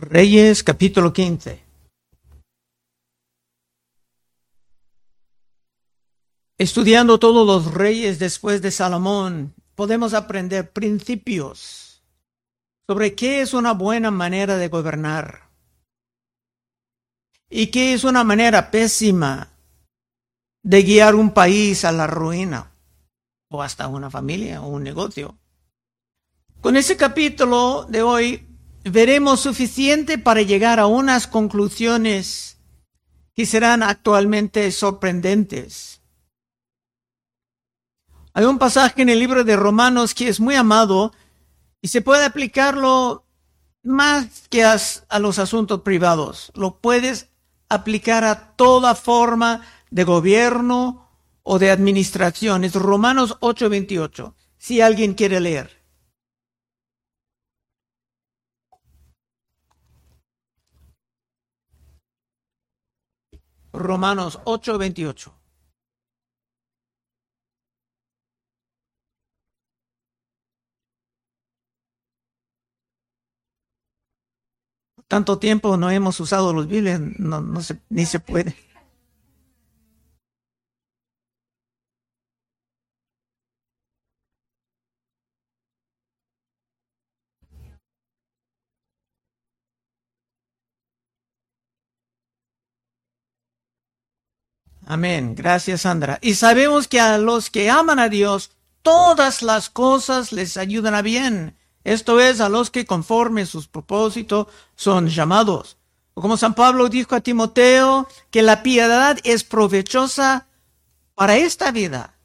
Reyes capítulo 15. Estudiando todos los reyes después de Salomón, podemos aprender principios sobre qué es una buena manera de gobernar y qué es una manera pésima de guiar un país a la ruina o hasta una familia o un negocio. Con ese capítulo de hoy veremos suficiente para llegar a unas conclusiones que serán actualmente sorprendentes. Hay un pasaje en el libro de Romanos que es muy amado y se puede aplicarlo más que a, los asuntos privados. Lo puedes aplicar a toda forma de gobierno o de administración. Es Romanos 8:28, si alguien quiere leer. Romanos 8:28. Tanto tiempo no hemos usado los Biblias, no, no se, ni se puede. Amén. Gracias, Sandra. Y sabemos que a los que aman a Dios, todas las cosas les ayudan a bien. Esto es, a los que conforme sus propósitos son llamados. O como San Pablo dijo a Timoteo, que la piedad es provechosa para esta vida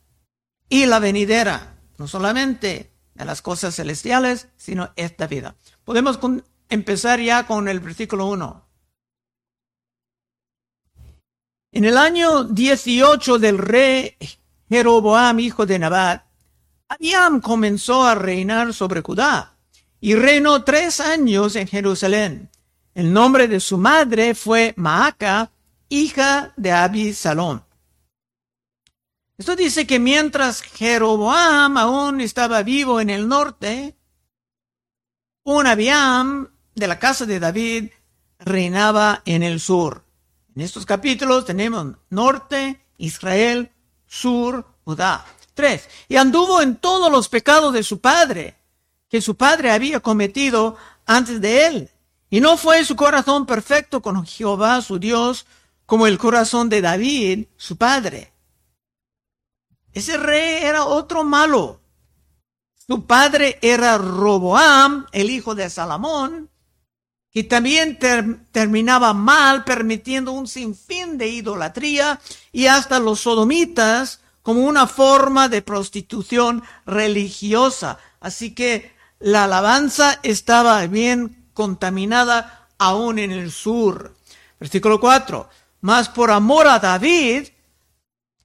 y la venidera, no solamente de las cosas celestiales, sino esta vida. Podemos empezar ya con el versículo 1. En el año 18 del rey Jeroboam, hijo de Nabat, Abiam comenzó a reinar sobre Judá y reinó tres años en Jerusalén. El nombre de su madre fue Maaca, hija de Abisalom. Esto dice que mientras Jeroboam aún estaba vivo en el norte, un Abiam de la casa de David reinaba en el sur. En estos capítulos tenemos norte, Israel, sur, Judá. Tres. Y anduvo en todos los pecados de su padre, que su padre había cometido antes de él. Y no fue su corazón perfecto con Jehová su Dios como el corazón de David, su padre. Ese rey era otro malo. Su padre era Roboam, el hijo de Salomón, y también terminaba mal, permitiendo un sinfín de idolatría y hasta los sodomitas como una forma de prostitución religiosa. Así que la alabanza estaba bien contaminada aún en el sur. Versículo 4. Mas por amor a David,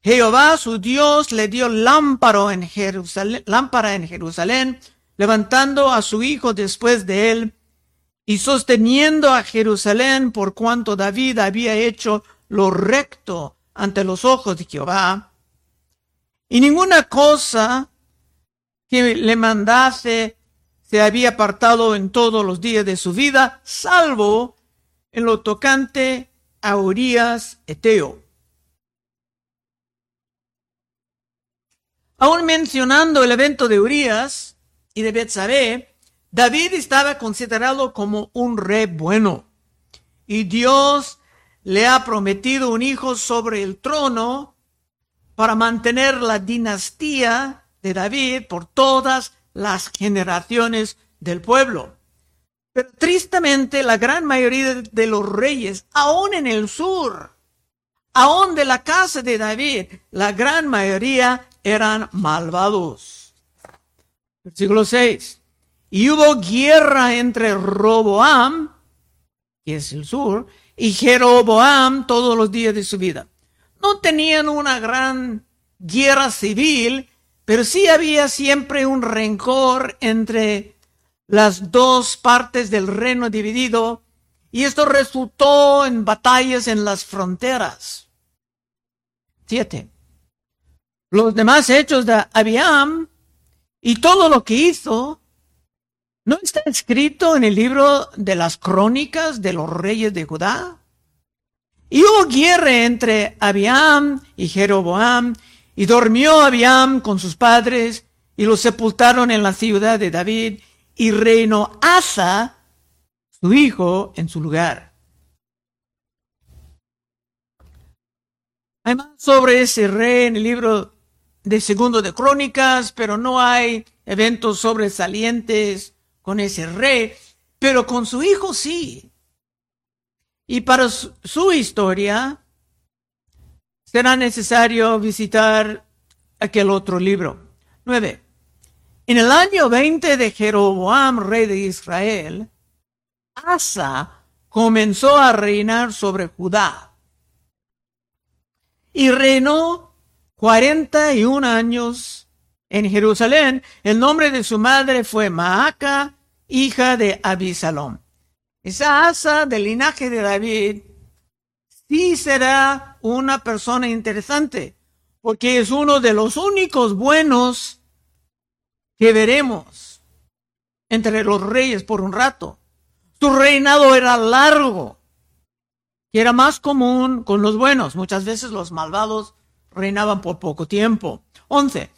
Jehová su Dios le dio lámpara en Jerusalén, lámpara en Jerusalén levantando a su hijo después de él y sosteniendo a Jerusalén por cuanto David había hecho lo recto ante los ojos de Jehová. Y ninguna cosa que le mandase se había apartado en todos los días de su vida, salvo en lo tocante a Urias Eteo. Aún mencionando el evento de Urias y de Betsabé, David estaba considerado como un rey bueno y Dios le ha prometido un hijo sobre el trono para mantener la dinastía de David por todas las generaciones del pueblo. Pero tristemente la gran mayoría de los reyes, aún en el sur, aún de la casa de David, la gran mayoría eran malvados. Versículo 6. Y hubo guerra entre Roboam, que es el sur, y Jeroboam todos los días de su vida. No tenían una gran guerra civil, pero sí había siempre un rencor entre las dos partes del reino dividido, y esto resultó en batallas en las fronteras. Siete. Los demás hechos de Abiam y todo lo que hizo ¿No está escrito en el libro de las crónicas de los reyes de Judá? Y hubo guerra entre Abiam y Jeroboam, y durmió Abiam con sus padres, y los sepultaron en la ciudad de David, y reinó Asa, su hijo, en su lugar. Hay más sobre ese rey en el libro de Segundo de Crónicas, pero no hay eventos sobresalientes con ese rey, pero con su hijo sí. Y para su, historia será necesario visitar aquel otro libro. 9. En el año 20 de Jeroboam, rey de Israel, Asa comenzó a reinar sobre Judá. Y reinó 41 años en Jerusalén. El nombre de su madre fue Maaca, hija de Abisalom. Esa asa del linaje de David sí será una persona interesante, porque es uno de los únicos buenos que veremos entre los reyes por un rato. Su reinado era largo, que era más común con los buenos. Muchas veces los malvados reinaban por poco tiempo. 11.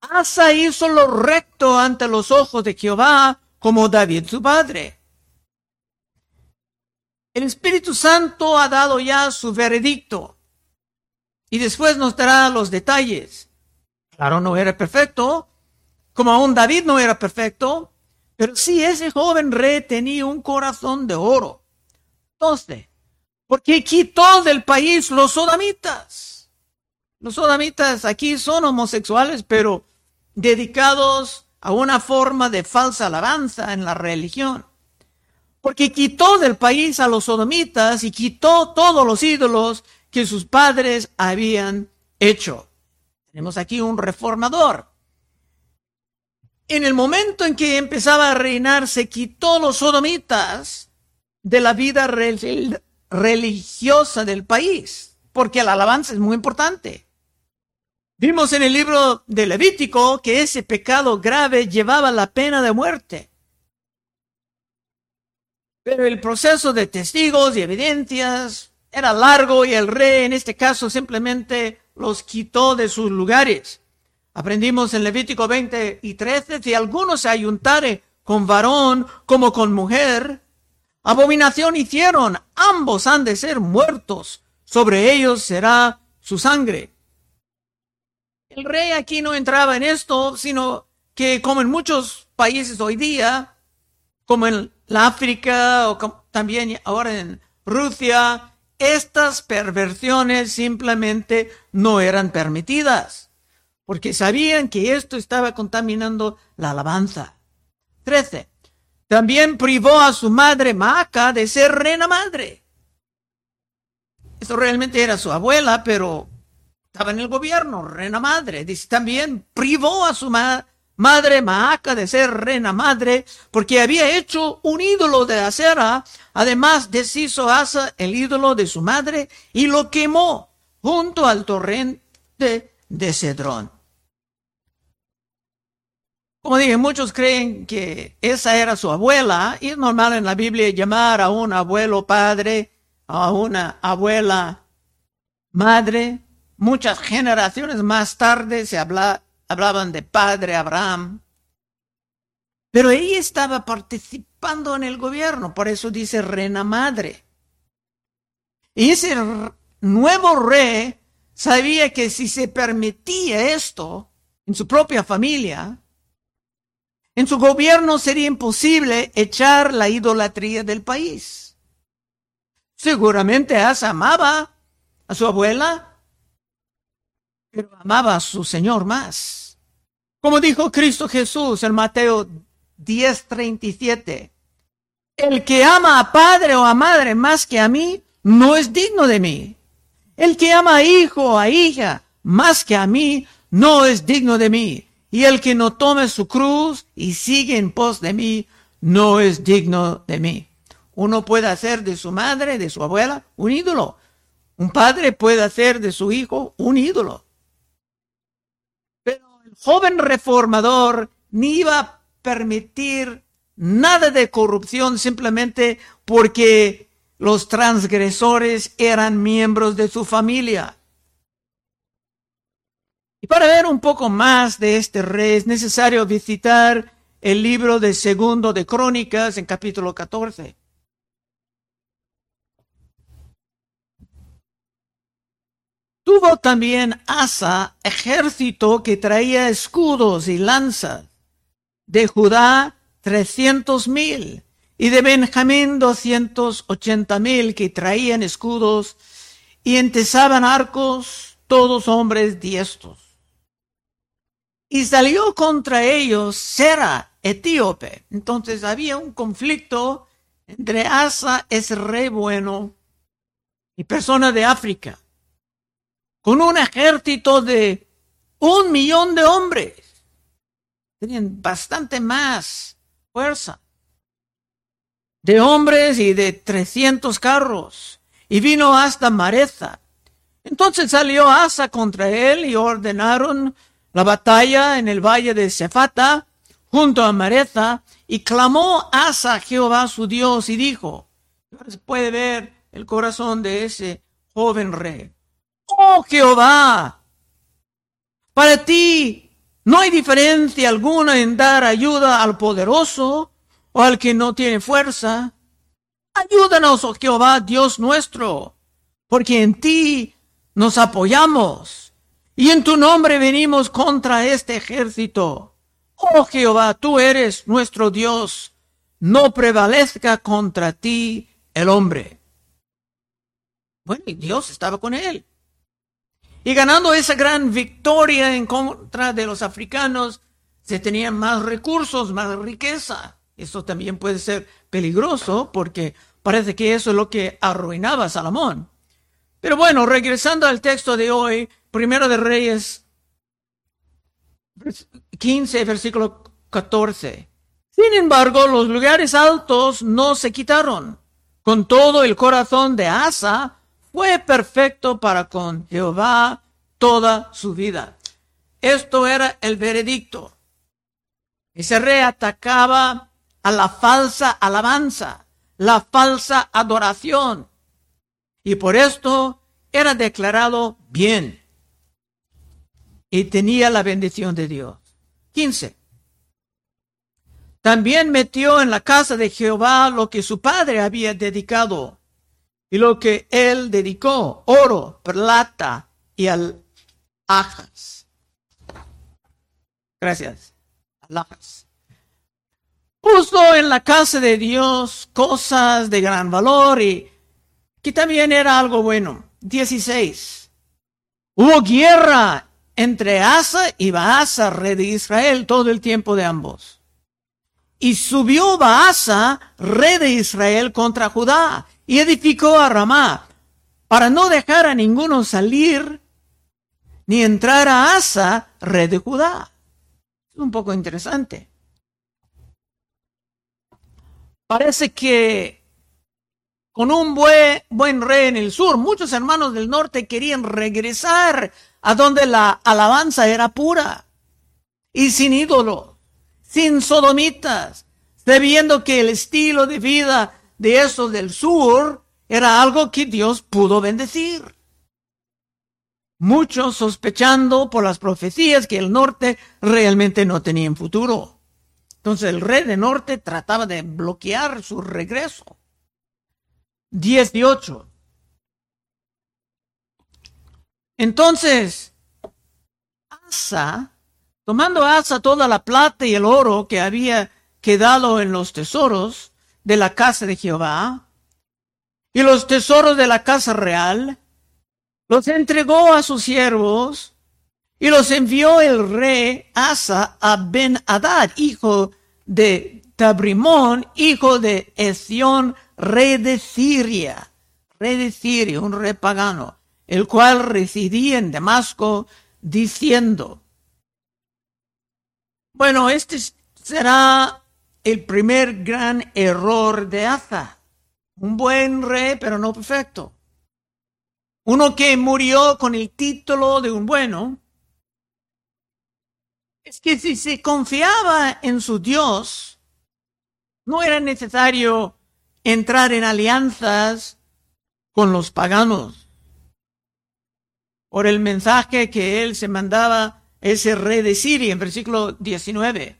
Asa hizo lo recto ante los ojos de Jehová, como David su padre. El Espíritu Santo ha dado ya su veredicto y después nos dará los detalles. Claro, no era perfecto, como aún David no era perfecto, pero sí ese joven rey tenía un corazón de oro. Entonces, porque quitó del país los sodamitas. Los sodamitas aquí son homosexuales, pero dedicados a una forma de falsa alabanza en la religión porque quitó del país a los sodomitas y quitó todos los ídolos que sus padres habían hecho. Tenemos aquí un reformador. En el momento en que empezaba a reinar, se quitó los sodomitas de la vida religiosa del país, porque la alabanza es muy importante. Vimos en el libro de Levítico que ese pecado grave llevaba la pena de muerte. Pero el proceso de testigos y evidencias era largo y el rey en este caso simplemente los quitó de sus lugares. Aprendimos en Levítico 20 y 13, si alguno se ayuntare con varón como con mujer, abominación hicieron, ambos han de ser muertos, sobre ellos será su sangre. El rey aquí no entraba en esto, sino que como en muchos países hoy día, como en la África o también ahora en Rusia, estas perversiones simplemente no eran permitidas, porque sabían que esto estaba contaminando la alabanza. 13. También privó a su madre Maca de ser reina madre. Esto realmente era su abuela, pero estaba en el gobierno, reina madre. Dice, también privó a su madre Maaca de ser reina madre, porque había hecho un ídolo de acera, además deshizo Asa el ídolo de su madre y lo quemó junto al torrente de Cedrón. Como dije, muchos creen que esa era su abuela, y es normal en la Biblia llamar a un abuelo padre, a una abuela madre. Muchas generaciones más tarde se habla, hablaban de padre Abraham, pero ella estaba participando en el gobierno, por eso dice reina madre. Y ese nuevo rey sabía que si se permitía esto en su propia familia, en su gobierno sería imposible echar la idolatría del país. Seguramente Asa amaba a su abuela, pero amaba a su Señor más. Como dijo Cristo Jesús en Mateo 10:37, el que ama a padre o a madre más que a mí, no es digno de mí. El que ama a hijo o a hija más que a mí, no es digno de mí. Y el que no tome su cruz y sigue en pos de mí, no es digno de mí. Uno puede hacer de su madre, de su abuela, un ídolo. Un padre puede hacer de su hijo un ídolo joven reformador ni iba a permitir nada de corrupción simplemente porque los transgresores eran miembros de su familia. Y para ver un poco más de este rey es necesario visitar el libro de Segundo de Crónicas en capítulo 14. Tuvo también Asa ejército que traía escudos y lanzas. De Judá trescientos mil y de Benjamín doscientos ochenta mil que traían escudos y entesaban arcos, todos hombres diestros. Y salió contra ellos Sera, etíope. Entonces había un conflicto entre Asa, ese rey bueno, y personas de África con un ejército de un millón de hombres. Tenían bastante más fuerza de hombres y de trescientos carros. Y vino hasta Mareza. Entonces salió Asa contra él y ordenaron la batalla en el valle de Cefata junto a Mareza y clamó Asa a Jehová su Dios y dijo, se puede ver el corazón de ese joven rey oh Jehová, para ti no hay diferencia alguna en dar ayuda al poderoso o al que no tiene fuerza. Ayúdanos, oh Jehová, Dios nuestro, porque en ti nos apoyamos y en tu nombre venimos contra este ejército. Oh Jehová, tú eres nuestro Dios, no prevalezca contra ti el hombre. Bueno, y Dios estaba con él. Y ganando esa gran victoria en contra de los africanos, se tenían más recursos, más riqueza. Eso también puede ser peligroso porque parece que eso es lo que arruinaba a Salomón. Pero bueno, regresando al texto de hoy, primero de Reyes 15, versículo 14. Sin embargo, los lugares altos no se quitaron. Con todo el corazón de Asa fue perfecto para con Jehová toda su vida. Esto era el veredicto. Ese rey atacaba a la falsa alabanza, la falsa adoración. Y por esto era declarado bien. Y tenía la bendición de Dios. 15. También metió en la casa de Jehová lo que su padre había dedicado y lo que él dedicó, oro, plata y alhajas. Gracias. Alhajas. Puso en la casa de Dios cosas de gran valor y que también era algo bueno. 16. Hubo guerra entre Asa y Baasa, rey de Israel, todo el tiempo de ambos. Y subió Baasa, rey de Israel, contra Judá y edificó a Ramá para no dejar a ninguno salir ni entrar a Asa, rey de Judá. Es un poco interesante. Parece que con un buen, rey en el sur, muchos hermanos del norte querían regresar a donde la alabanza era pura y sin ídolo, sin sodomitas, sabiendo que el estilo de vida de esos del sur era algo que Dios pudo bendecir. Muchos sospechando por las profecías que el norte realmente no tenía en futuro. Entonces el rey del norte trataba de bloquear su regreso. 18. Entonces, Asa, tomando Asa toda la plata y el oro que había quedado en los tesoros, de la casa de Jehová y los tesoros de la casa real, los entregó a sus siervos y los envió el rey Asa a Ben Hadad, hijo de Tabrimón, hijo de Esión, rey de Siria, rey de Siria, un rey pagano, el cual residía en Damasco, diciendo, bueno, este será el primer gran error de Asa. Un buen rey, pero no perfecto. Uno que murió con el título de un bueno. Es que si se confiaba en su Dios, No era necesario entrar en alianzas con los paganos. Por el mensaje que él se mandaba ese rey de Siria en versículo 19.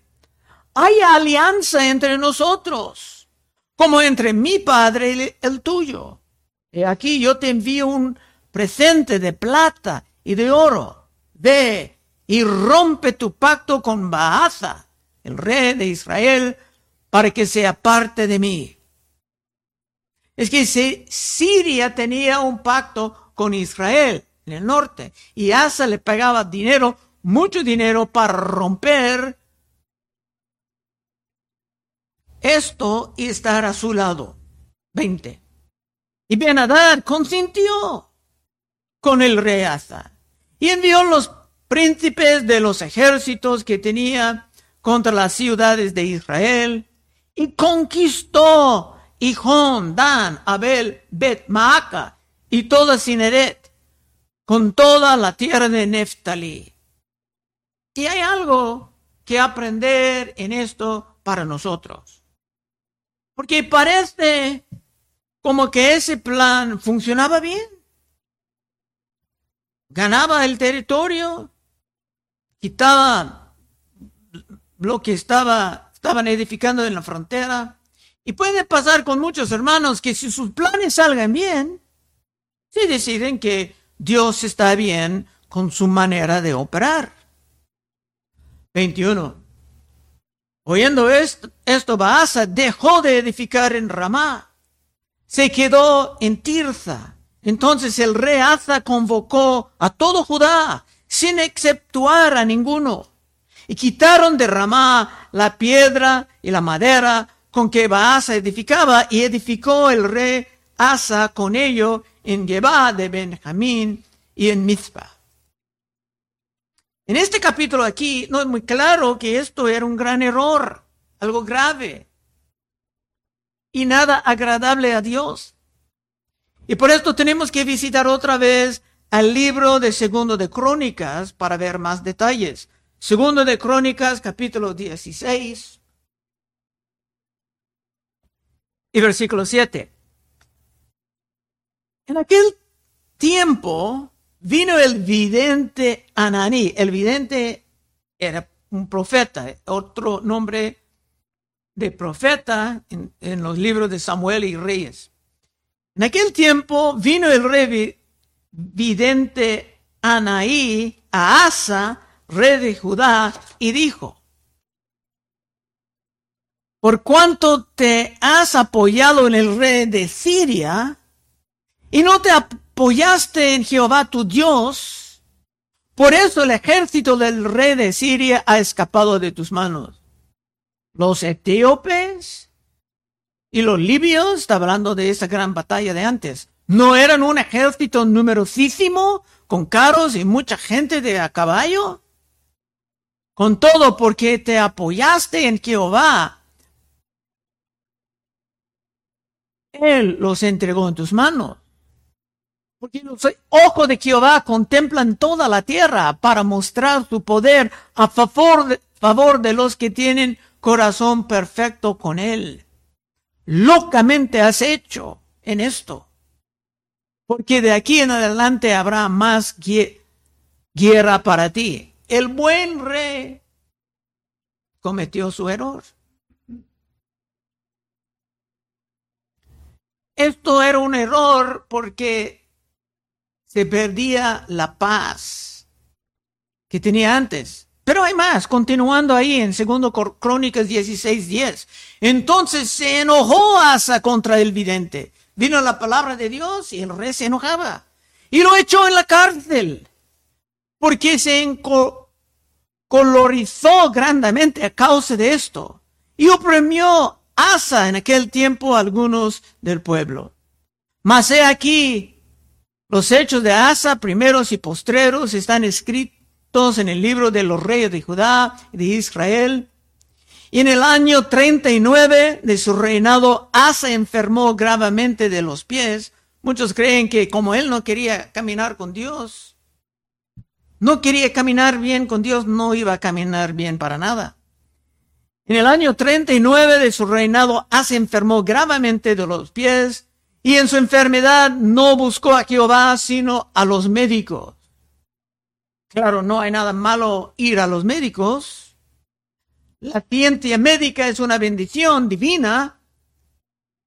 Hay alianza entre nosotros, como entre mi padre y el tuyo. Y aquí yo te envío un presente de plata y de oro. Ve y rompe tu pacto con Baaza, el rey de Israel, para que sea parte de mí. Es que Siria tenía un pacto con Israel en el norte y Asa le pagaba dinero, mucho dinero para romper esto y estar a su lado. 20. Y Benadad consintió con el rey Asa y envió los príncipes de los ejércitos que tenía contra las ciudades de Israel y conquistó Hijón, Dan, Abel, Bet, Maaca y toda Sineret con toda la tierra de Neftali. Y hay algo que aprender en esto para nosotros. Porque parece como que ese plan funcionaba bien. Ganaba el territorio, quitaba lo que estaba, estaban edificando en la frontera. Y puede pasar con muchos hermanos que si sus planes salgan bien, si deciden que Dios está bien con su manera de operar. 21. Oyendo esto, esto Baasa dejó de edificar en Ramá. Se quedó en Tirza. Entonces el rey Asa convocó a todo Judá, sin exceptuar a ninguno, y quitaron de Ramá la piedra y la madera con que Baasa edificaba, y edificó el rey Asa con ello en Geba de Benjamín y en Mizpah. En este capítulo aquí no es muy claro que esto era un gran error, algo grave y nada agradable a Dios. Y por esto tenemos que visitar otra vez al libro de Segundo de Crónicas para ver más detalles. Segundo de Crónicas, capítulo 16 y versículo 7. En aquel tiempo vino el vidente Ananí. El vidente era un profeta, otro nombre de profeta en, los libros de Samuel y Reyes. En aquel tiempo vino el rey vidente Anaí a Asa, rey de Judá, y dijo, por cuanto te has apoyado en el rey de Siria y no te apoyaste en Jehová tu Dios, por eso el ejército del rey de Siria ha escapado de tus manos. Los etíopes y los libios, está hablando de esa gran batalla de antes, no eran un ejército numerosísimo con carros y mucha gente de a caballo. Con todo porque te apoyaste en Jehová, Él los entregó en tus manos. Porque los ojos de Jehová contemplan toda la tierra para mostrar su poder a favor de, favor de los que tienen corazón perfecto con Él. Locamente has hecho en esto. Porque de aquí en adelante habrá más guerra para ti. El buen rey cometió su error. Esto era un error porque se perdía la paz que tenía antes. Pero hay más, continuando ahí en segundo Crónicas 16:10. Entonces se enojó Asa contra el vidente. Vino la palabra de Dios y el rey se enojaba. Y lo echó en la cárcel. Porque se colorizó grandemente a causa de esto. Y oprimió Asa en aquel tiempo algunos del pueblo. Mas he aquí, los hechos de Asa, primeros y postreros, están escritos en el libro de los reyes de Judá y de Israel. Y en el año 39 de su reinado, Asa enfermó gravemente de los pies. Muchos creen que como él no quería caminar con Dios, no quería caminar bien con Dios, no iba a caminar bien para nada. En el año 39 de su reinado, Asa enfermó gravemente de los pies y en su enfermedad no buscó a Jehová, sino a los médicos. Claro, no hay nada malo ir a los médicos. La ciencia médica es una bendición divina,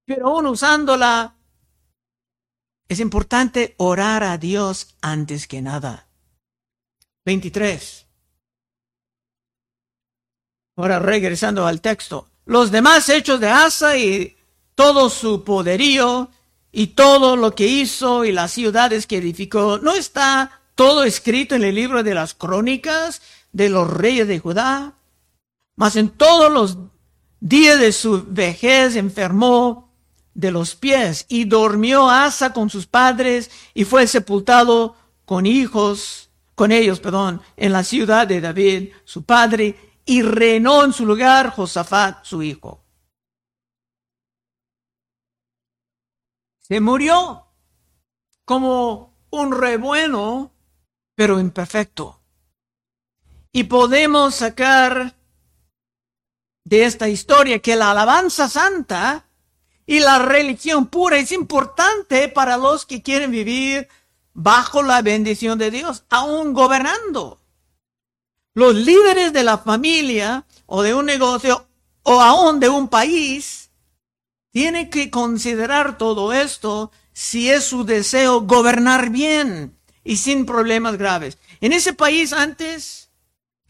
pero aún usándola, es importante orar a Dios antes que nada. 23. Ahora regresando al texto. Los demás hechos de Asa y todo su poderío y todo lo que hizo y las ciudades que edificó, ¿no está todo escrito en el libro de las crónicas de los reyes de Judá? Mas en todos los días de su vejez enfermó de los pies y durmió Asa con sus padres y fue sepultado con hijos, con ellos, perdón, en la ciudad de David, su padre, y reinó en su lugar Josafat, su hijo. Se murió como un rey bueno, pero imperfecto. Y podemos sacar de esta historia que la alabanza santa y la religión pura es importante para los que quieren vivir bajo la bendición de Dios, aún gobernando. Los líderes de la familia o de un negocio o aún de un país tienen que considerar todo esto si es su deseo gobernar bien y sin problemas graves. En ese país antes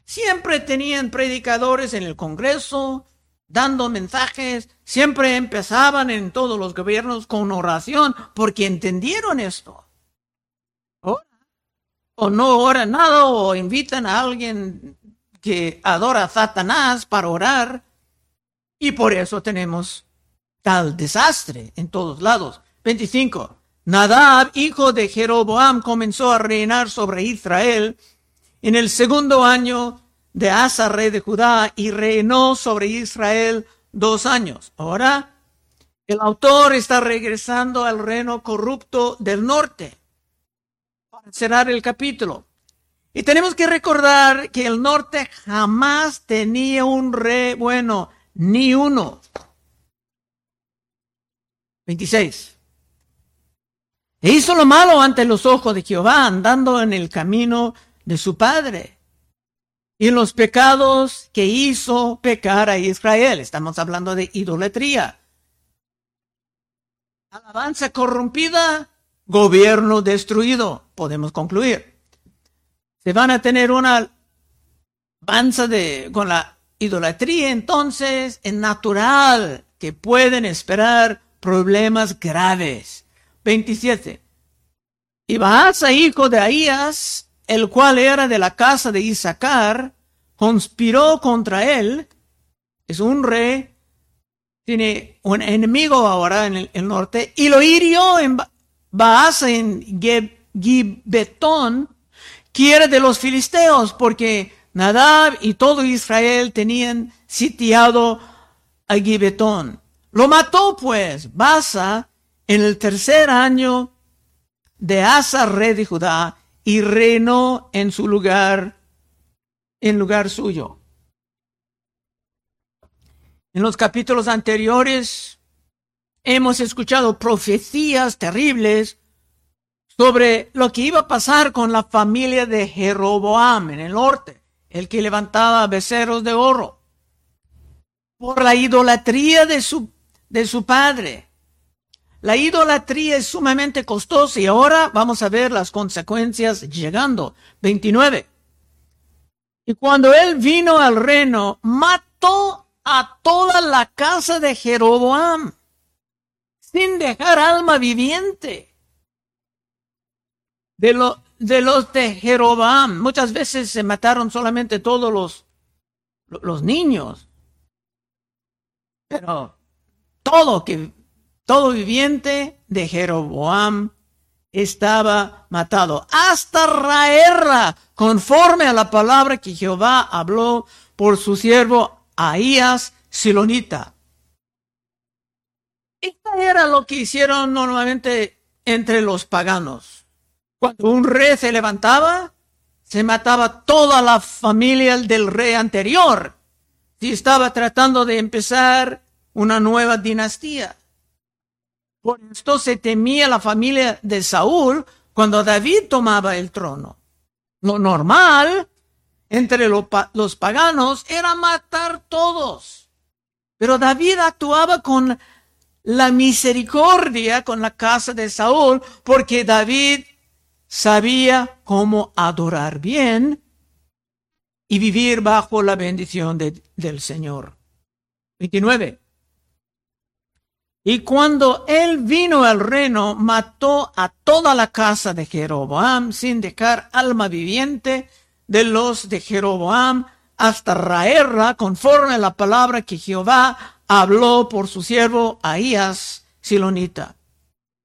siempre tenían predicadores en el Congreso dando mensajes, siempre empezaban en todos los gobiernos con oración porque entendieron esto o no oran nada o invitan a alguien que adora a Satanás para orar. Y por eso tenemos tal desastre en todos lados. 25. Nadab, hijo de Jeroboam, comenzó a reinar sobre Israel en el segundo año de Asa, rey de Judá, y reinó sobre Israel dos años. Ahora, el autor está regresando al reino corrupto del norte cerrar el capítulo. Y tenemos que recordar que el norte jamás tenía un rey bueno, ni uno. 26. E hizo lo malo ante los ojos de Jehová, andando en el camino de su padre. Y los pecados que hizo pecar a Israel. Estamos hablando de idolatría. Alabanza corrompida gobierno destruido, podemos concluir. Se van a tener una avanza de, con la idolatría, entonces es natural que pueden esperar problemas graves. 27. Y Baasa, hijo de Ahías, el cual era de la casa de Isaacar, conspiró contra él, es un rey, tiene un enemigo ahora en el, norte, y lo hirió en, Baasa en Gibetón quiere de los filisteos porque Nadab y todo Israel tenían sitiado a Gibetón. Lo mató pues Basa en el tercer año de Asa, rey de Judá, y reinó en su lugar, en lugar suyo. En los capítulos anteriores hemos escuchado profecías terribles sobre lo que iba a pasar con la familia de Jeroboam en el norte, el que levantaba becerros de oro, por la idolatría de su, de su padre. La idolatría es sumamente costosa y ahora vamos a ver las consecuencias llegando. 29. Y cuando él vino al reino, mató a toda la casa de Jeroboam sin dejar alma viviente. De, de los de Jeroboam, muchas veces se mataron solamente todos los niños. Pero todo que todo viviente de Jeroboam estaba matado, hasta Raerra, conforme a la palabra que Jehová habló por su siervo Ahías Silonita. Esto era lo que hicieron normalmente entre los paganos. Cuando un rey se levantaba, se mataba toda la familia del rey anterior. si estaba tratando de empezar una nueva dinastía. Por esto se temía la familia de Saúl cuando David tomaba el trono. Lo normal entre los paganos era matar todos. Pero David actuaba con la misericordia con la casa de Saúl porque David sabía cómo adorar bien y vivir bajo la bendición del Señor. 29. Y cuando él vino al reino, mató a toda la casa de Jeroboam sin dejar alma viviente de los de Jeroboam hasta raerla conforme a la palabra que Jehová habló por su siervo Ahías Silonita.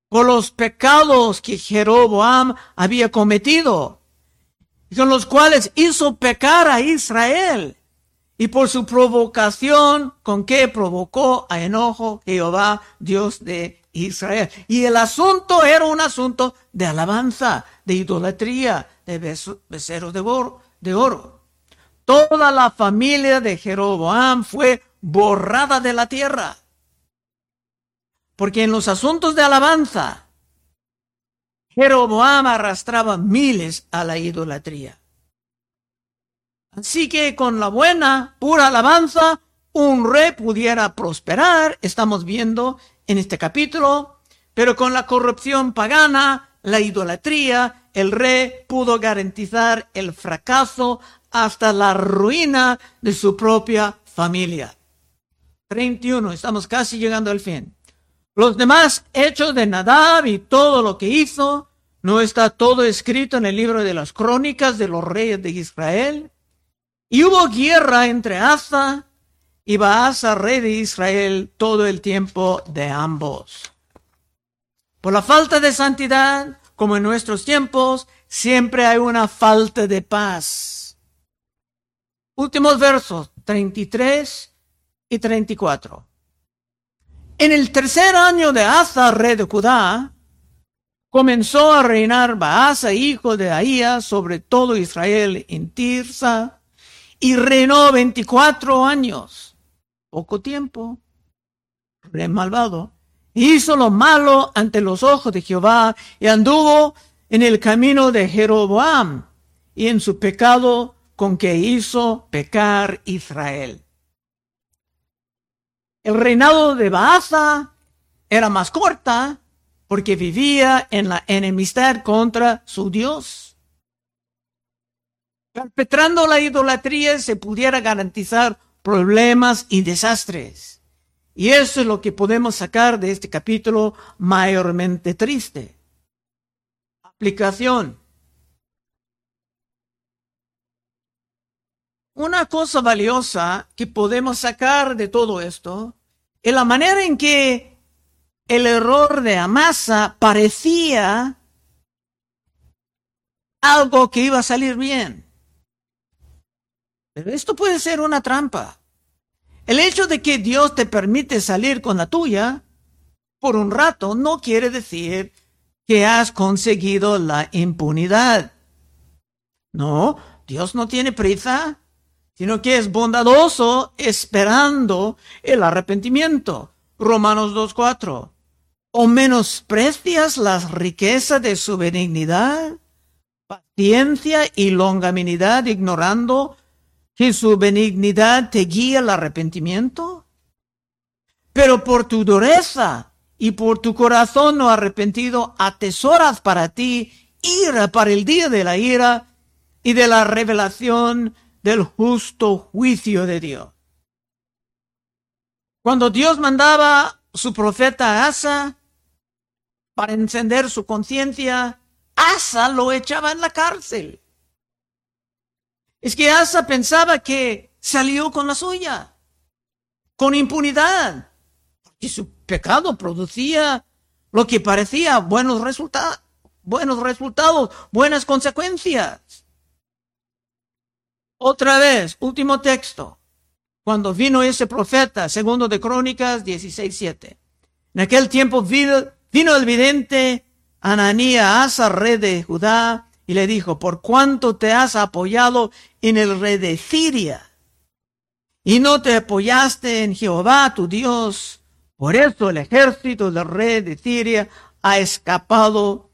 Por los pecados que Jeroboam había cometido y con los cuales hizo pecar a Israel y por su provocación con que provocó a enojo Jehová, Dios de Israel. Y el asunto era un asunto de alabanza, de idolatría, de becerros de oro, de oro. Toda la familia de Jeroboam fue borrada de la tierra. Porque en los asuntos de alabanza, Jeroboam arrastraba miles a la idolatría. Así que con la buena, pura alabanza, un rey pudiera prosperar, estamos viendo en este capítulo, pero con la corrupción pagana, la idolatría, el rey pudo garantizar el fracaso hasta la ruina de su propia familia. 31, estamos casi llegando al fin. Los demás hechos de Nadab y todo lo que hizo, ¿no está todo escrito en el libro de las crónicas de los reyes de Israel? Y hubo guerra entre Asa y Baasa, rey de Israel, todo el tiempo de ambos. Por la falta de santidad, como en nuestros tiempos, siempre hay una falta de paz. Últimos versos, 33 y 34. En el tercer año de Asa, rey de Judá, comenzó a reinar Baasa, hijo de Ahía, sobre todo Israel en Tirsa, y reinó 24 años. Poco tiempo. Rey malvado. Hizo lo malo ante los ojos de Jehová y anduvo en el camino de Jeroboam y en su pecado con que hizo pecar Israel. El reinado de Baasa era más corta porque vivía en la enemistad contra su Dios. Perpetrando la idolatría se pudiera garantizar problemas y desastres. Y eso es lo que podemos sacar de este capítulo mayormente triste. Aplicación. Una cosa valiosa que podemos sacar de todo esto es la manera en que el error de Amasa parecía algo que iba a salir bien. Esto puede ser una trampa. El hecho de que Dios te permite salir con la tuya por un rato no quiere decir que has conseguido la impunidad. No, Dios no tiene prisa, sino que es bondadoso esperando el arrepentimiento. Romanos 2.4. ¿O menosprecias las riquezas de su benignidad, paciencia y longanimidad ignorando que su benignidad te guía al arrepentimiento? Pero por tu dureza y por tu corazón no arrepentido atesoras para ti ira para el día de la ira y de la revelación del justo juicio de Dios. Cuando Dios mandaba su profeta Asa para encender su conciencia, Asa lo echaba en la cárcel. Es que Asa pensaba que salió con la suya, con impunidad, y su pecado producía lo que parecía buenos resultados, buenos resultados, buenas consecuencias. Otra vez, último texto. Cuando vino ese profeta, segundo de Crónicas 16:7. En aquel tiempo vino el vidente Ananía, Asa, rey de Judá, y le dijo, por cuánto te has apoyado en el rey de Siria y no te apoyaste en Jehová tu Dios. Por eso el ejército del rey de Siria ha escapado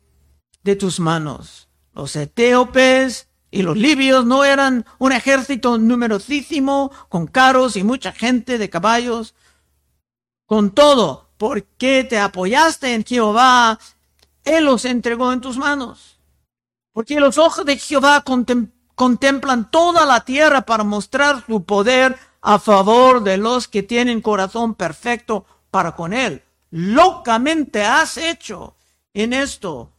de tus manos. Los etíopes y los libios no eran un ejército numerosísimo, con carros y mucha gente de caballos. Con todo, porque te apoyaste en Jehová, Él los entregó en tus manos. Porque los ojos de Jehová contemplan toda la tierra para mostrar su poder a favor de los que tienen corazón perfecto para con Él. Locamente has hecho en esto,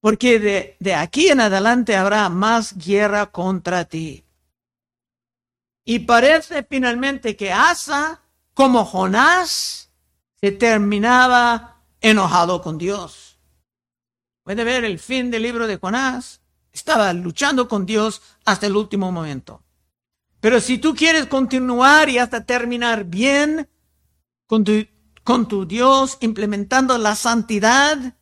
porque de, de aquí en adelante habrá más guerra contra ti. Y parece finalmente que Asa, como Jonás, se terminaba enojado con Dios. Puede ver el fin del libro de Jonás. Estaba luchando con Dios hasta el último momento. Pero si tú quieres continuar y hasta terminar bien con tu, con tu Dios, implementando la santidad,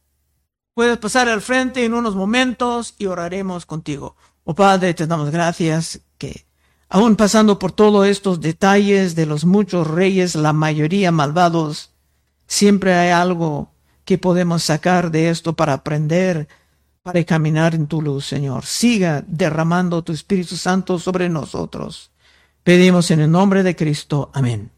puedes pasar al frente en unos momentos y oraremos contigo. Oh Padre, te damos gracias que aún pasando por todos estos detalles de los muchos reyes, la mayoría malvados, siempre hay algo que podemos sacar de esto para aprender, para caminar en tu luz, Señor. Siga derramando tu Espíritu Santo sobre nosotros. Pedimos en el nombre de Cristo. Amén.